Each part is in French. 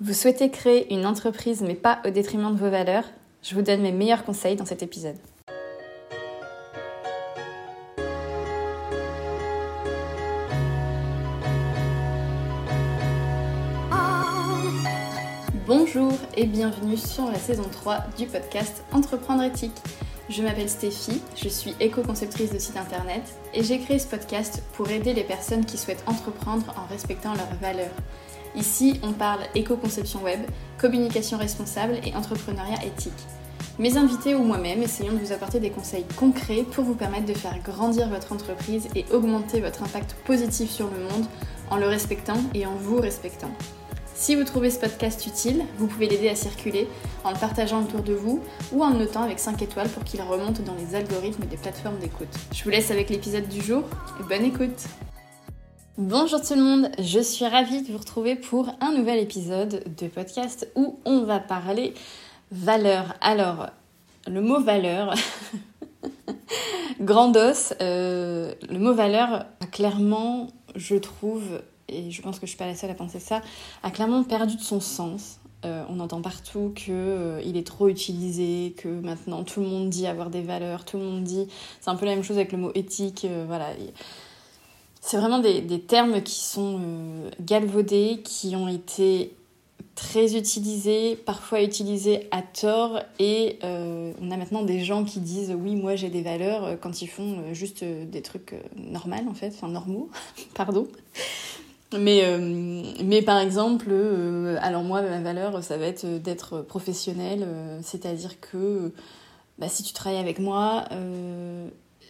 Vous souhaitez créer une entreprise mais pas au détriment de vos valeurs Je vous donne mes meilleurs conseils dans cet épisode. Bonjour et bienvenue sur la saison 3 du podcast Entreprendre éthique. Je m'appelle Stéphie, je suis éco-conceptrice de site internet et j'ai créé ce podcast pour aider les personnes qui souhaitent entreprendre en respectant leurs valeurs. Ici, on parle éco-conception web, communication responsable et entrepreneuriat éthique. Mes invités ou moi-même essayons de vous apporter des conseils concrets pour vous permettre de faire grandir votre entreprise et augmenter votre impact positif sur le monde en le respectant et en vous respectant. Si vous trouvez ce podcast utile, vous pouvez l'aider à circuler en le partageant autour de vous ou en le notant avec 5 étoiles pour qu'il remonte dans les algorithmes des plateformes d'écoute. Je vous laisse avec l'épisode du jour et bonne écoute Bonjour tout le monde, je suis ravie de vous retrouver pour un nouvel épisode de podcast où on va parler valeur. Alors, le mot valeur, grandos, euh, le mot valeur a clairement, je trouve, et je pense que je suis pas la seule à penser ça, a clairement perdu de son sens. Euh, on entend partout qu'il euh, est trop utilisé, que maintenant tout le monde dit avoir des valeurs, tout le monde dit. C'est un peu la même chose avec le mot éthique. voilà. C'est vraiment des, termes qui sont euh, galvaudés, qui ont été très utilisés, parfois utilisés à tort, et euh, on a maintenant des gens qui disent oui, moi j'ai des valeurs euh, quand ils font juste des trucs normaux en fait, enfin normaux, pardon. Mais, mais par exemple, alors moi, ma valeur, ça va être d'être professionnel, c'est-à-dire que bah, si tu travailles avec moi,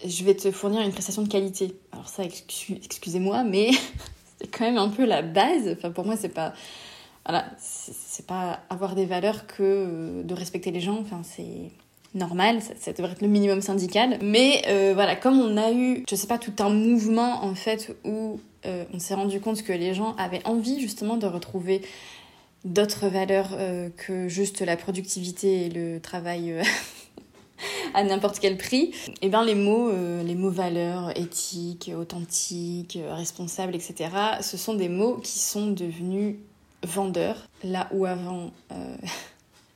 je vais te fournir une prestation de qualité. Alors ça, excusez-moi, mais c'est quand même un peu la base. Enfin, pour moi, c'est pas... Voilà, c'est pas avoir des valeurs que de respecter les gens. Enfin, c'est normal, ça, devrait être le minimum syndical. Mais euh, voilà, comme on a eu, je sais pas, tout un mouvement en fait où euh, on s'est rendu compte que les gens avaient envie justement de retrouver d'autres valeurs euh, que juste la productivité et le travail à n'importe quel prix, et eh bien les mots, euh, les mots valeurs, éthique, authentique, responsable, etc., ce sont des mots qui sont devenus vendeurs, là où avant, euh,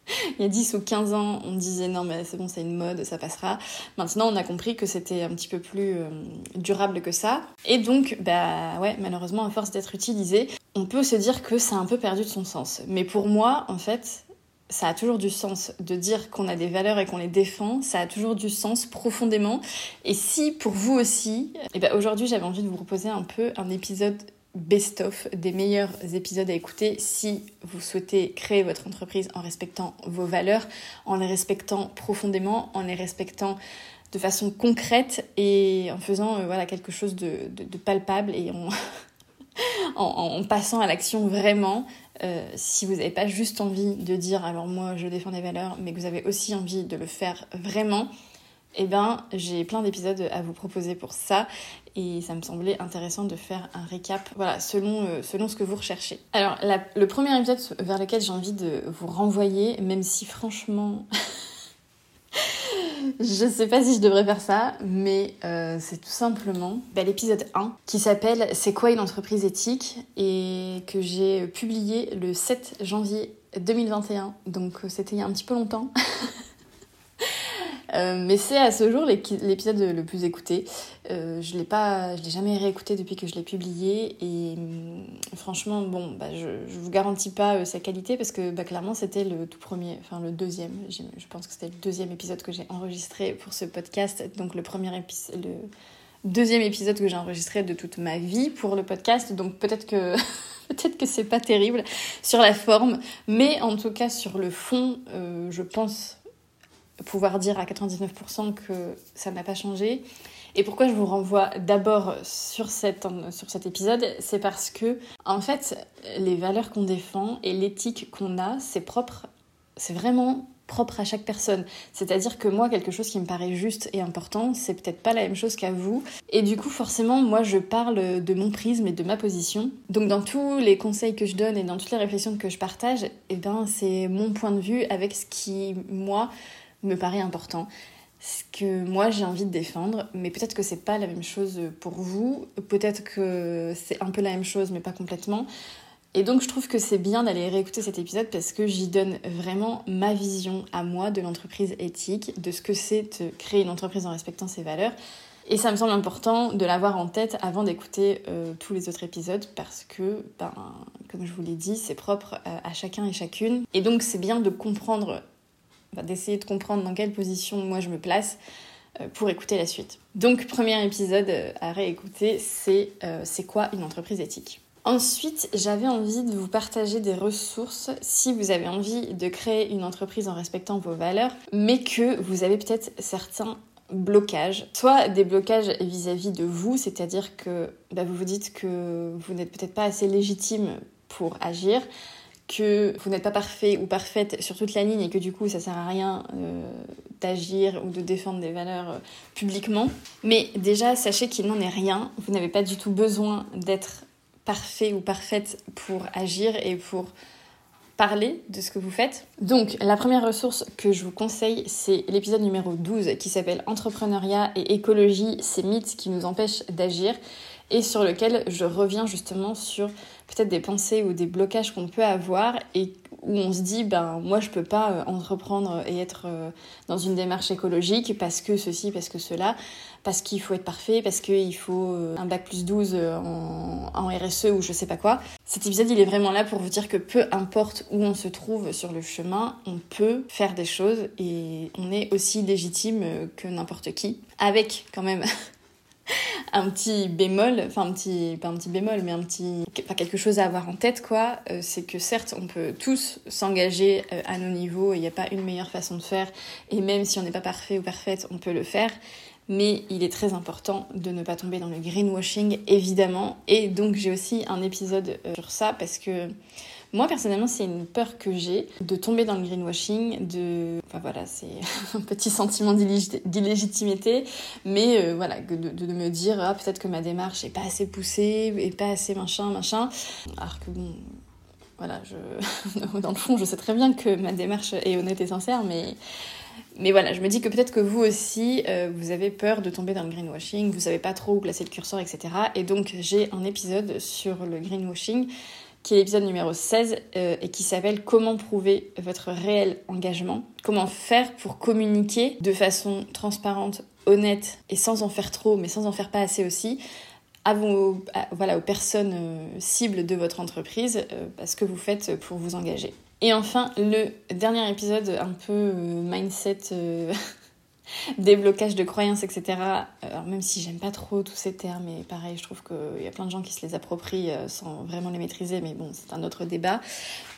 il y a 10 ou 15 ans, on disait non mais c'est bon, c'est une mode, ça passera. Maintenant, on a compris que c'était un petit peu plus euh, durable que ça. Et donc, bah ouais, malheureusement, à force d'être utilisé, on peut se dire que ça a un peu perdu de son sens. Mais pour moi, en fait, ça a toujours du sens de dire qu'on a des valeurs et qu'on les défend, ça a toujours du sens profondément. Et si pour vous aussi, et eh ben aujourd'hui j'avais envie de vous proposer un peu un épisode best-of des meilleurs épisodes à écouter si vous souhaitez créer votre entreprise en respectant vos valeurs, en les respectant profondément, en les respectant de façon concrète et en faisant euh, voilà quelque chose de, palpable et en, passant à l'action vraiment. Euh, si vous n'avez pas juste envie de dire alors moi je défends des valeurs, mais que vous avez aussi envie de le faire vraiment, eh ben j'ai plein d'épisodes à vous proposer pour ça et ça me semblait intéressant de faire un récap voilà selon euh, selon ce que vous recherchez. Alors le premier épisode vers lequel j'ai envie de vous renvoyer, même si franchement je sais pas si je devrais faire ça, mais euh, c'est tout simplement bah, l'épisode 1 qui s'appelle C'est quoi une entreprise éthique? et que j'ai publié le 7 janvier 2021. Donc c'était il y a un petit peu longtemps. Euh, mais c'est à ce jour l'épisode le plus écouté. Euh, je l'ai pas, je l'ai jamais réécouté depuis que je l'ai publié et hum, franchement, bon, bah, je, je vous garantis pas euh, sa qualité parce que bah, clairement c'était le tout premier, enfin le deuxième. Je pense que c'était le deuxième épisode que j'ai enregistré pour ce podcast. Donc le premier le deuxième épisode que j'ai enregistré de toute ma vie pour le podcast. Donc peut-être que peut-être que c'est pas terrible sur la forme, mais en tout cas sur le fond, je pense pouvoir dire à 99% que ça n'a pas changé. Et pourquoi je vous renvoie d'abord sur, sur cet épisode, c'est parce que, en fait, les valeurs qu'on défend et l'éthique qu'on a, c'est propre, c'est vraiment propre à chaque personne. C'est-à-dire que moi, quelque chose qui me paraît juste et important, c'est peut-être pas la même chose qu'à vous. Et du coup, forcément, moi, je parle de mon prisme et de ma position. Donc, dans tous les conseils que je donne et dans toutes les réflexions que je partage, eh ben, c'est mon point de vue avec ce qui, moi, me paraît important, ce que moi j'ai envie de défendre, mais peut-être que c'est pas la même chose pour vous, peut-être que c'est un peu la même chose mais pas complètement. Et donc je trouve que c'est bien d'aller réécouter cet épisode parce que j'y donne vraiment ma vision à moi de l'entreprise éthique, de ce que c'est de créer une entreprise en respectant ses valeurs. Et ça me semble important de l'avoir en tête avant d'écouter euh, tous les autres épisodes parce que, ben, comme je vous l'ai dit, c'est propre euh, à chacun et chacune. Et donc c'est bien de comprendre, d'essayer de comprendre dans quelle position moi je me place euh, pour écouter la suite. Donc premier épisode à réécouter, c'est c'est quoi une entreprise éthique? Ensuite, j'avais envie de vous partager des ressources si vous avez envie de créer une entreprise en respectant vos valeurs, mais que vous avez peut-être certains blocages, soit des blocages vis-à-vis de vous, c'est-à-dire que bah, vous vous dites que vous n'êtes peut-être pas assez légitime pour agir, que vous n'êtes pas parfait ou parfaite sur toute la ligne et que du coup ça sert à rien euh, d'agir ou de défendre des valeurs euh, publiquement. Mais déjà, sachez qu'il n'en est rien, vous n'avez pas du tout besoin d'être parfait ou parfaite pour agir et pour parler de ce que vous faites. Donc la première ressource que je vous conseille, c'est l'épisode numéro 12 qui s'appelle Entrepreneuriat et écologie, ces mythes qui nous empêchent d'agir et sur lequel je reviens justement sur peut-être des pensées ou des blocages qu'on peut avoir et où on se dit ben moi je peux pas euh, entreprendre et être euh, dans une démarche écologique parce que ceci parce que cela parce qu'il faut être parfait parce qu'il faut euh, un bac plus 12 en, en, RSE ou je sais pas quoi. Cet épisode il est vraiment là pour vous dire que peu importe où on se trouve sur le chemin on peut faire des choses et on est aussi légitime que n'importe qui avec quand même un petit bémol, enfin un petit, pas un petit bémol, mais un petit, enfin quelque chose à avoir en tête quoi, euh, c'est que certes on peut tous s'engager euh, à nos niveaux, il n'y a pas une meilleure façon de faire, et même si on n'est pas parfait ou parfaite, on peut le faire, mais il est très important de ne pas tomber dans le greenwashing évidemment, et donc j'ai aussi un épisode euh, sur ça parce que moi, personnellement, c'est une peur que j'ai de tomber dans le greenwashing, de... Enfin voilà, c'est un petit sentiment d'illégitimité, mais euh, voilà, de, me dire, ah, peut-être que ma démarche est pas assez poussée, et pas assez machin, machin. Alors que bon, voilà, je... dans le fond, je sais très bien que ma démarche est honnête et sincère, mais... Mais voilà, je me dis que peut-être que vous aussi, euh, vous avez peur de tomber dans le greenwashing, vous savez pas trop où placer le curseur, etc. Et donc j'ai un épisode sur le greenwashing qui est l'épisode numéro 16 euh, et qui s'appelle Comment prouver votre réel engagement? Comment faire pour communiquer de façon transparente, honnête et sans en faire trop, mais sans en faire pas assez aussi, à vos, voilà, aux personnes euh, cibles de votre entreprise, euh, ce que vous faites pour vous engager. Et enfin, le dernier épisode un peu mindset déblocage de croyances, etc. Alors même si j'aime pas trop tous ces termes, et pareil, je trouve qu'il y a plein de gens qui se les approprient euh, sans vraiment les maîtriser, mais bon, c'est un autre débat.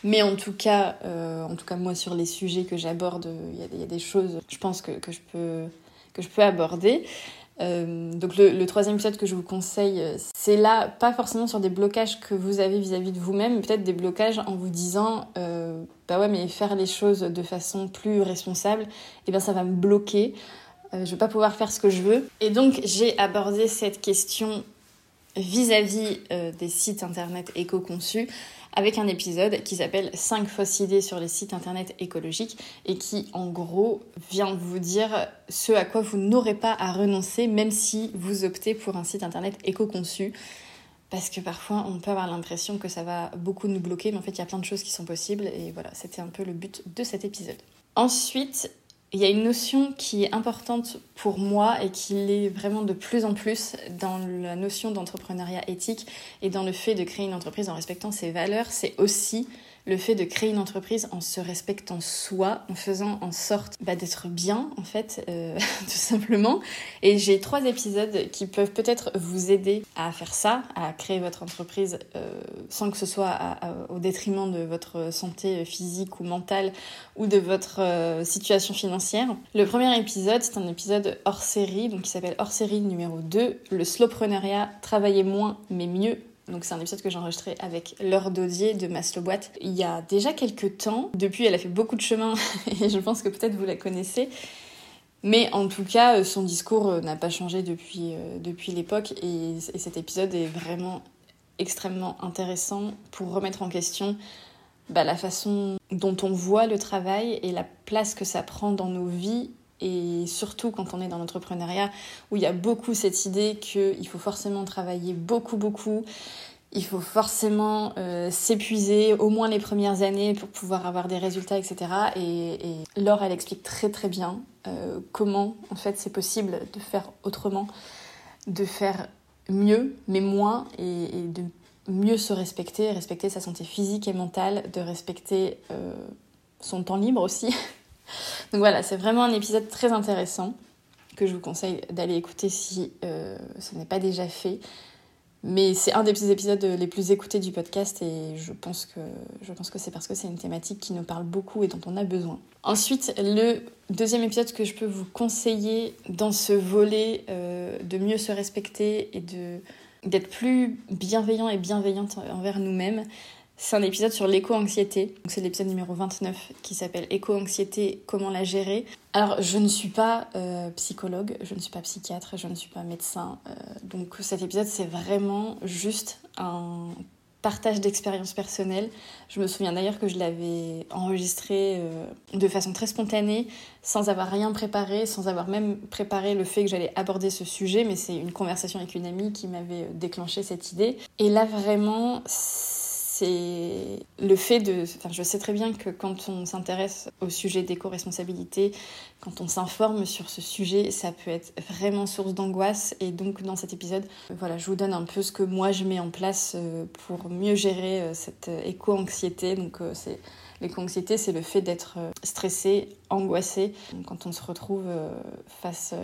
Mais en tout cas, euh, en tout cas moi sur les sujets que j'aborde, il y, a des choses, je pense que, que, je, peux, que je peux aborder. Euh, donc le, troisième épisode que je vous conseille, c'est là pas forcément sur des blocages que vous avez vis-à-vis de vous-même, peut-être des blocages en vous disant euh, bah ouais mais faire les choses de façon plus responsable, et eh bien ça va me bloquer, euh, je vais pas pouvoir faire ce que je veux. Et donc j'ai abordé cette question vis-à-vis -vis, des sites internet éco-conçus avec un épisode qui s'appelle 5 fausses idées sur les sites internet écologiques et qui en gros vient vous dire ce à quoi vous n'aurez pas à renoncer même si vous optez pour un site internet éco-conçu. Parce que parfois on peut avoir l'impression que ça va beaucoup nous bloquer, mais en fait il y a plein de choses qui sont possibles et voilà, c'était un peu le but de cet épisode. Ensuite, il y a une notion qui est importante pour moi et qui l'est vraiment de plus en plus dans la notion d'entrepreneuriat éthique et dans le fait de créer une entreprise en respectant ses valeurs, c'est aussi le fait de créer une entreprise en se respectant soi, en faisant en sorte bah, d'être bien, en fait, euh, tout simplement. Et j'ai trois épisodes qui peuvent peut-être vous aider à faire ça, à créer votre entreprise euh, sans que ce soit au détriment de votre santé physique ou mentale ou de votre euh, situation financière. Le premier épisode, c'est un épisode hors série, donc qui s'appelle hors série numéro 2, le slowpreneuriat, travailler moins mais mieux donc c'est un épisode que j'ai enregistré avec Laure Dodier de Maslow Boîte il y a déjà quelques temps. Depuis, elle a fait beaucoup de chemin et je pense que peut-être vous la connaissez. Mais en tout cas, son discours euh, n'a pas changé depuis, euh, depuis l'époque et, cet épisode est vraiment extrêmement intéressant pour remettre en question bah, la façon dont on voit le travail et la place que ça prend dans nos vies et surtout quand on est dans l'entrepreneuriat où il y a beaucoup cette idée qu'il faut forcément travailler beaucoup beaucoup, il faut forcément euh, s'épuiser au moins les premières années pour pouvoir avoir des résultats, etc. Et, Laure, elle explique très très bien euh, comment en fait c'est possible de faire autrement, de faire mieux, mais moins, et, de mieux se respecter, respecter sa santé physique et mentale, de respecter euh, son temps libre aussi. Donc voilà, c'est vraiment un épisode très intéressant que je vous conseille d'aller écouter si ce n'est pas déjà fait. Mais c'est un des petits épisodes les plus écoutés du podcast et je pense que, c'est parce que c'est une thématique qui nous parle beaucoup et dont on a besoin. Ensuite, le deuxième épisode que je peux vous conseiller dans ce volet euh, de mieux se respecter et d'être plus bienveillant et bienveillante envers nous-mêmes, c'est un épisode sur l'éco-anxiété. C'est l'épisode numéro 29 qui s'appelle Éco-anxiété, comment la gérer. Alors, je ne suis pas euh, psychologue, je ne suis pas psychiatre, je ne suis pas médecin. Euh, donc, cet épisode, c'est vraiment juste un partage d'expériences personnelles. Je me souviens d'ailleurs que je l'avais enregistré euh, de façon très spontanée, sans avoir rien préparé, sans avoir même préparé le fait que j'allais aborder ce sujet, mais c'est une conversation avec une amie qui m'avait déclenché cette idée. Et là, vraiment, le fait de... Enfin, je sais très bien que quand on s'intéresse au sujet d'éco-responsabilité, quand on s'informe sur ce sujet, ça peut être vraiment source d'angoisse. Et donc, dans cet épisode, voilà, je vous donne un peu ce que moi je mets en place euh, pour mieux gérer euh, cette euh, éco-anxiété. Donc, c'est... L'éco-anxiété, c'est le fait d'être stressé, angoissé. Quand on se retrouve face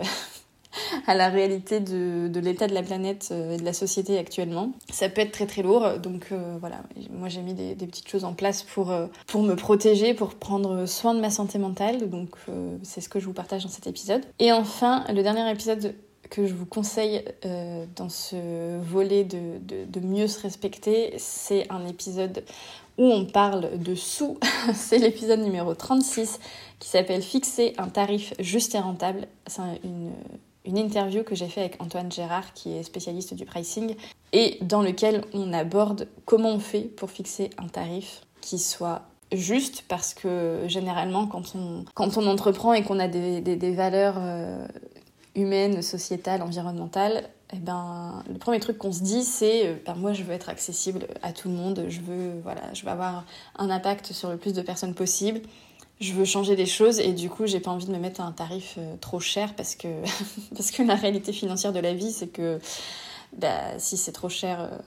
à la réalité de, l'état de la planète euh, et de la société actuellement. Ça peut être très très lourd, donc euh, voilà, moi j'ai mis des, petites choses en place pour, euh, pour me protéger, pour prendre soin de ma santé mentale, donc c'est ce que je vous partage dans cet épisode. Et enfin, le dernier épisode que je vous conseille dans ce volet de, de, de, mieux se respecter, c'est un épisode où on parle de sous. c'est l'épisode numéro 36 qui s'appelle Fixer un tarif juste et rentable. C'est une, une interview que j'ai fait avec Antoine Gérard, qui est spécialiste du pricing, et dans lequel on aborde comment on fait pour fixer un tarif qui soit juste, parce que généralement, quand on, quand on entreprend et qu'on a des, des, valeurs euh, humaines, sociétales, environnementales, eh ben, le premier truc qu'on se dit, c'est euh, ben, moi, je veux être accessible à tout le monde, je veux, voilà, je veux avoir un impact sur le plus de personnes possible je veux changer des choses et du coup j'ai pas envie de me mettre à un tarif euh, trop cher parce que la réalité financière de la vie c'est que bah, si c'est trop cher euh,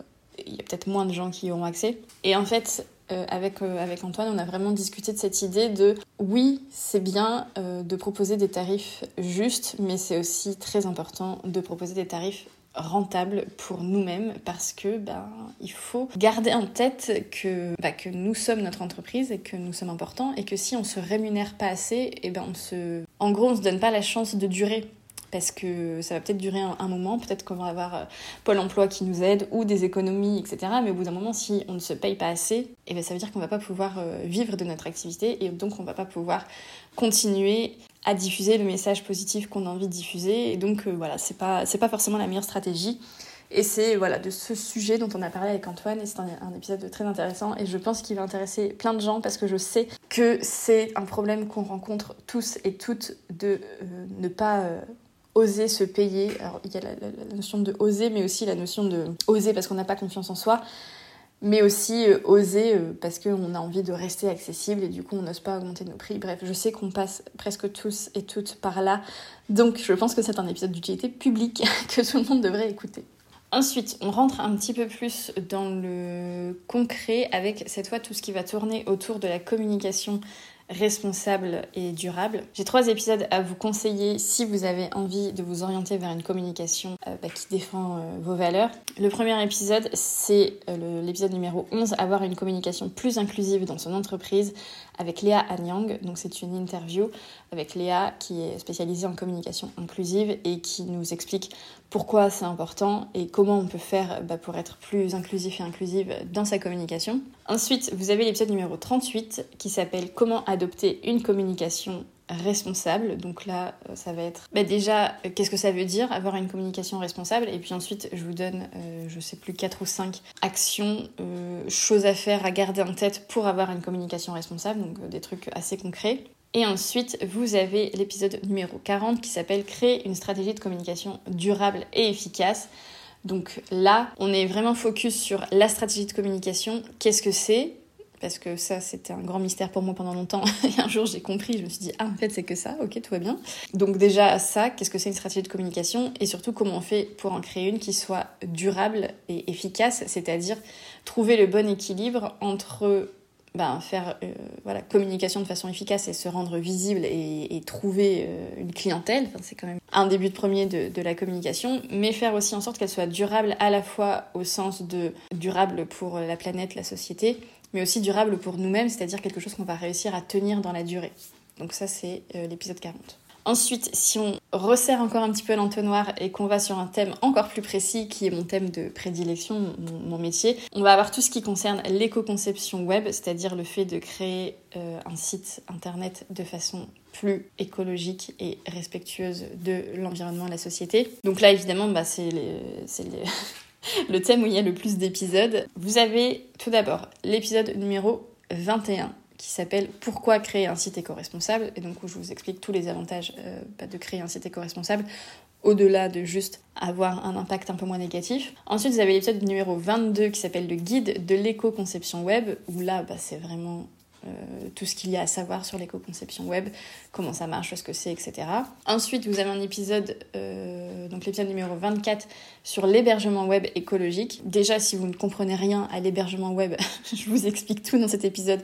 il y a peut-être moins de gens qui y auront accès. Et en fait euh, avec, avec Antoine on a vraiment discuté de cette idée de oui c'est bien de proposer des tarifs justes mais c'est aussi très important de proposer des tarifs rentable pour nous-mêmes parce que ben, il faut garder en tête que, ben, que nous sommes notre entreprise et que nous sommes importants et que si on se rémunère pas assez, et eh ben on se... en gros on se donne pas la chance de durer parce que ça va peut-être durer un, moment, peut-être qu'on va avoir euh, Pôle emploi qui nous aide ou des économies, etc. Mais au bout d'un moment, si on ne se paye pas assez, eh ben ça veut dire qu'on va pas pouvoir euh, vivre de notre activité et donc on va pas pouvoir continuer à diffuser le message positif qu'on a envie de diffuser. Et donc, euh, voilà, c'est pas, pas forcément la meilleure stratégie. Et c'est voilà, de ce sujet dont on a parlé avec Antoine, et c'est un, épisode très intéressant, et je pense qu'il va intéresser plein de gens parce que je sais que c'est un problème qu'on rencontre tous et toutes de euh, ne pas oser se payer. Alors, il y a la, la, notion de oser, mais aussi la notion de oser parce qu'on n'a pas confiance en soi mais aussi euh, oser euh, parce qu'on a envie de rester accessible et du coup on n'ose pas augmenter nos prix. Bref, je sais qu'on passe presque tous et toutes par là, donc je pense que c'est un épisode d'utilité publique que tout le monde devrait écouter. Ensuite, on rentre un petit peu plus dans le concret avec cette fois tout ce qui va tourner autour de la communication responsable et durable. J'ai trois épisodes à vous conseiller si vous avez envie de vous orienter vers une communication euh, bah, qui défend euh, vos valeurs. Le premier épisode, c'est euh, l'épisode numéro 11, avoir une communication plus inclusive dans son entreprise avec Léa Anyang. Donc c'est une interview avec Léa qui est spécialisée en communication inclusive et qui nous explique pourquoi c'est important et comment on peut faire bah, pour être plus inclusif et inclusive dans sa communication. Ensuite, vous avez l'épisode numéro 38 qui s'appelle Comment adopter une communication responsable. Donc là, euh, ça va être bah déjà, euh, qu'est-ce que ça veut dire avoir une communication responsable? Et puis ensuite, je vous donne, euh, je sais plus, 4 ou 5 actions, choses à faire, à garder en tête pour avoir une communication responsable, donc des trucs assez concrets. Et ensuite, vous avez l'épisode numéro 40 qui s'appelle Créer une stratégie de communication durable et efficace. Donc là, on est vraiment focus sur la stratégie de communication. Qu'est-ce que c'est? Parce que ça, c'était un grand mystère pour moi pendant longtemps. Et un jour, j'ai compris, je me suis dit, ah, en fait, c'est que ça, ok, tout va bien. Donc, déjà, ça, qu'est-ce que c'est une stratégie de communication? Et surtout, comment on fait pour en créer une qui soit durable et efficace, c'est-à-dire trouver le bon équilibre entre ben, faire euh, voilà, communication de façon efficace et se rendre visible et, trouver euh, une clientèle. C'est quand même un début de premier de, de, la communication, mais faire aussi en sorte qu'elle soit durable à la fois au sens de durable pour la planète, la société, mais aussi durable pour nous-mêmes, c'est-à-dire quelque chose qu'on va réussir à tenir dans la durée. Donc ça, c'est euh, l'épisode 40. Ensuite, si on resserre encore un petit peu l'entonnoir et qu'on va sur un thème encore plus précis, qui est mon thème de prédilection, mon, métier, on va avoir tout ce qui concerne l'éco-conception web, c'est-à-dire le fait de créer euh, un site internet de façon plus écologique et respectueuse de l'environnement et de la société. Donc là, évidemment, bah, c'est les, le thème où il y a le plus d'épisodes. Vous avez tout d'abord l'épisode numéro 21 qui s'appelle Pourquoi créer un site éco-responsable? Et donc où je vous explique tous les avantages euh, bah, de créer un site éco-responsable au-delà de juste avoir un impact un peu moins négatif. Ensuite, vous avez l'épisode numéro 22 qui s'appelle le guide de l'éco-conception web où là, bah, c'est vraiment tout ce qu'il y a à savoir sur l'éco-conception web, comment ça marche, ce que c'est, etc. Ensuite, vous avez un épisode, euh, donc l'épisode numéro 24, sur l'hébergement web écologique. Déjà, si vous ne comprenez rien à l'hébergement web, je vous explique tout dans cet épisode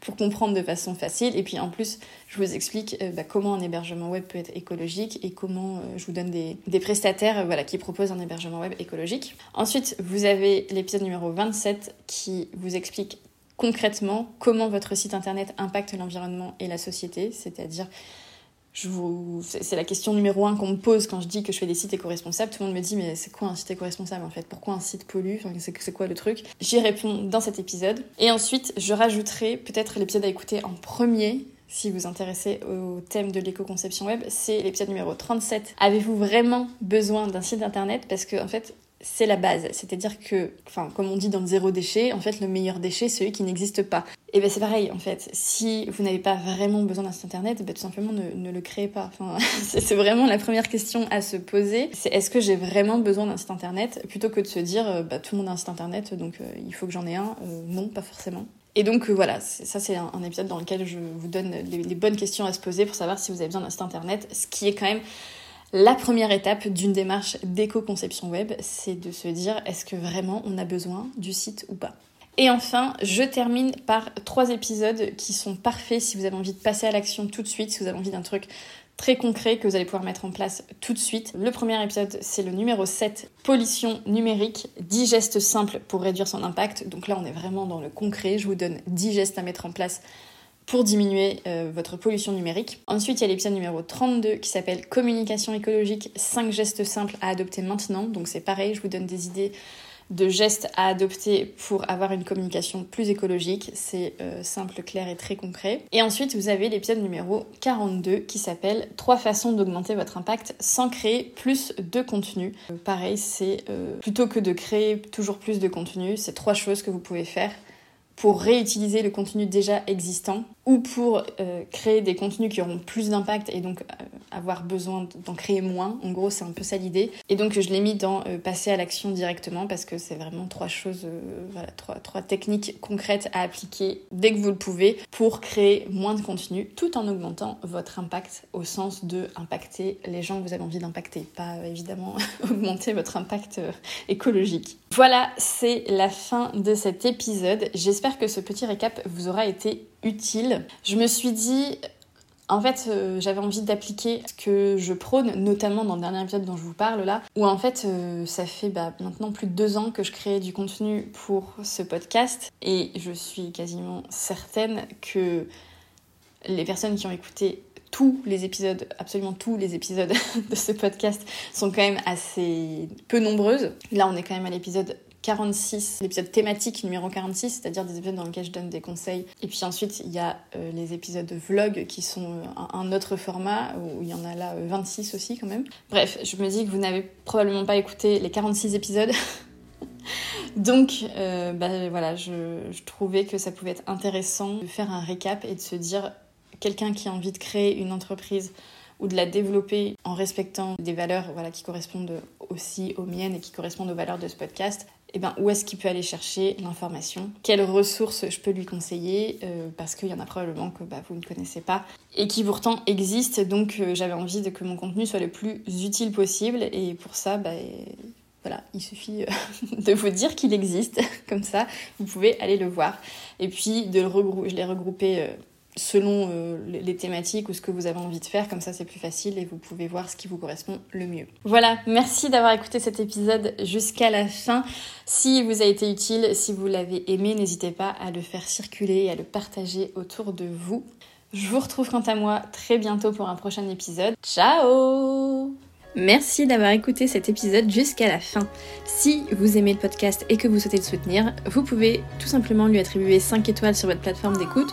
pour comprendre de façon facile. Et puis en plus, je vous explique euh, bah, comment un hébergement web peut être écologique et comment je vous donne des, des prestataires voilà, qui proposent un hébergement web écologique. Ensuite, vous avez l'épisode numéro 27 qui vous explique concrètement comment votre site internet impacte l'environnement et la société, c'est-à-dire c'est la question numéro un qu'on me pose quand je dis que je fais des sites éco-responsables. Tout le monde me dit mais c'est quoi un site éco-responsable en fait? Pourquoi un site pollue? C'est quoi le truc? J'y réponds dans cet épisode. Et ensuite, je rajouterai peut-être l'épisode à écouter en premier si vous vous intéressez au thème de l'éco-conception web, c'est l'épisode numéro 37. Avez-vous vraiment besoin d'un site internet? Parce que en fait, c'est la base. C'est-à-dire que, enfin, comme on dit dans le zéro déchet, en fait, le meilleur déchet, c'est celui qui n'existe pas. Et ben c'est pareil, en fait. Si vous n'avez pas vraiment besoin d'un site internet, ben, tout simplement ne, le créez pas. Enfin, c'est vraiment la première question à se poser. C'est est-ce que j'ai vraiment besoin d'un site internet? Plutôt que de se dire, euh, bah, tout le monde a un site internet, donc euh, il faut que j'en ai un. Euh, non, pas forcément. Et donc voilà, ça c'est un, épisode dans lequel je vous donne les, les bonnes questions à se poser pour savoir si vous avez besoin d'un site internet, ce qui est quand même la première étape d'une démarche d'éco-conception web, c'est de se dire est-ce que vraiment on a besoin du site ou pas? Et enfin, je termine par trois épisodes qui sont parfaits si vous avez envie de passer à l'action tout de suite, si vous avez envie d'un truc très concret que vous allez pouvoir mettre en place tout de suite. Le premier épisode, c'est le numéro 7, pollution numérique, 10 gestes simples pour réduire son impact. Donc là, on est vraiment dans le concret. Je vous donne 10 gestes à mettre en place pour diminuer euh, votre pollution numérique. Ensuite, il y a l'épisode numéro 32 qui s'appelle Communication écologique, 5 gestes simples à adopter maintenant. Donc c'est pareil, je vous donne des idées de gestes à adopter pour avoir une communication plus écologique. C'est euh, simple, clair et très concret. Et ensuite, vous avez l'épisode numéro 42 qui s'appelle 3 façons d'augmenter votre impact sans créer plus de contenu. Euh, pareil, c'est plutôt que de créer toujours plus de contenu, c'est trois choses que vous pouvez faire pour réutiliser le contenu déjà existant ou pour euh, créer des contenus qui auront plus d'impact et donc euh, avoir besoin d'en créer moins. En gros, c'est un peu ça l'idée. Et donc, je l'ai mis dans euh, passer à l'action directement parce que c'est vraiment trois choses, voilà, trois, trois techniques concrètes à appliquer dès que vous le pouvez pour créer moins de contenu tout en augmentant votre impact au sens de impacter les gens que vous avez envie d'impacter, pas évidemment augmenter votre impact écologique. Voilà, c'est la fin de cet épisode. J'espère que ce petit récap vous aura été utile. Je me suis dit, en fait, euh, j'avais envie d'appliquer ce que je prône, notamment dans le dernier épisode dont je vous parle là, où en fait, euh, ça fait bah, maintenant plus de deux ans que je crée du contenu pour ce podcast, et je suis quasiment certaine que les personnes qui ont écouté tous les épisodes, absolument tous les épisodes de ce podcast sont quand même assez peu nombreuses. Là, on est quand même à l'épisode 46, l'épisode thématique numéro 46, c'est-à-dire des épisodes dans lesquels je donne des conseils. Et puis ensuite, il y a euh, les épisodes de vlog qui sont euh, un, autre format, où il y en a là 26 euh, aussi quand même. Bref, je me dis que vous n'avez probablement pas écouté les 46 épisodes. Donc bah, voilà, je, je trouvais que ça pouvait être intéressant de faire un récap et de se dire quelqu'un qui a envie de créer une entreprise ou de la développer en respectant des valeurs voilà, qui correspondent aussi aux miennes et qui correspondent aux valeurs de ce podcast, eh ben, où est-ce qu'il peut aller chercher l'information? Quelles ressources je peux lui conseiller? Euh, Parce qu'il y en a probablement que bah, vous ne connaissez pas et qui pourtant existent. Donc euh, j'avais envie de que mon contenu soit le plus utile possible. Et pour ça, bah, voilà, il suffit euh, de vous dire qu'il existe. Comme ça, vous pouvez aller le voir. Et puis, de le je l'ai regroupé selon euh, les thématiques ou ce que vous avez envie de faire, comme ça c'est plus facile et vous pouvez voir ce qui vous correspond le mieux. Voilà, merci d'avoir écouté cet épisode jusqu'à la fin. Si vous a été utile, si vous l'avez aimé, n'hésitez pas à le faire circuler et à le partager autour de vous. Je vous retrouve quant à moi très bientôt pour un prochain épisode. Ciao Merci d'avoir écouté cet épisode jusqu'à la fin. Si vous aimez le podcast et que vous souhaitez le soutenir, vous pouvez tout simplement lui attribuer 5 étoiles sur votre plateforme d'écoute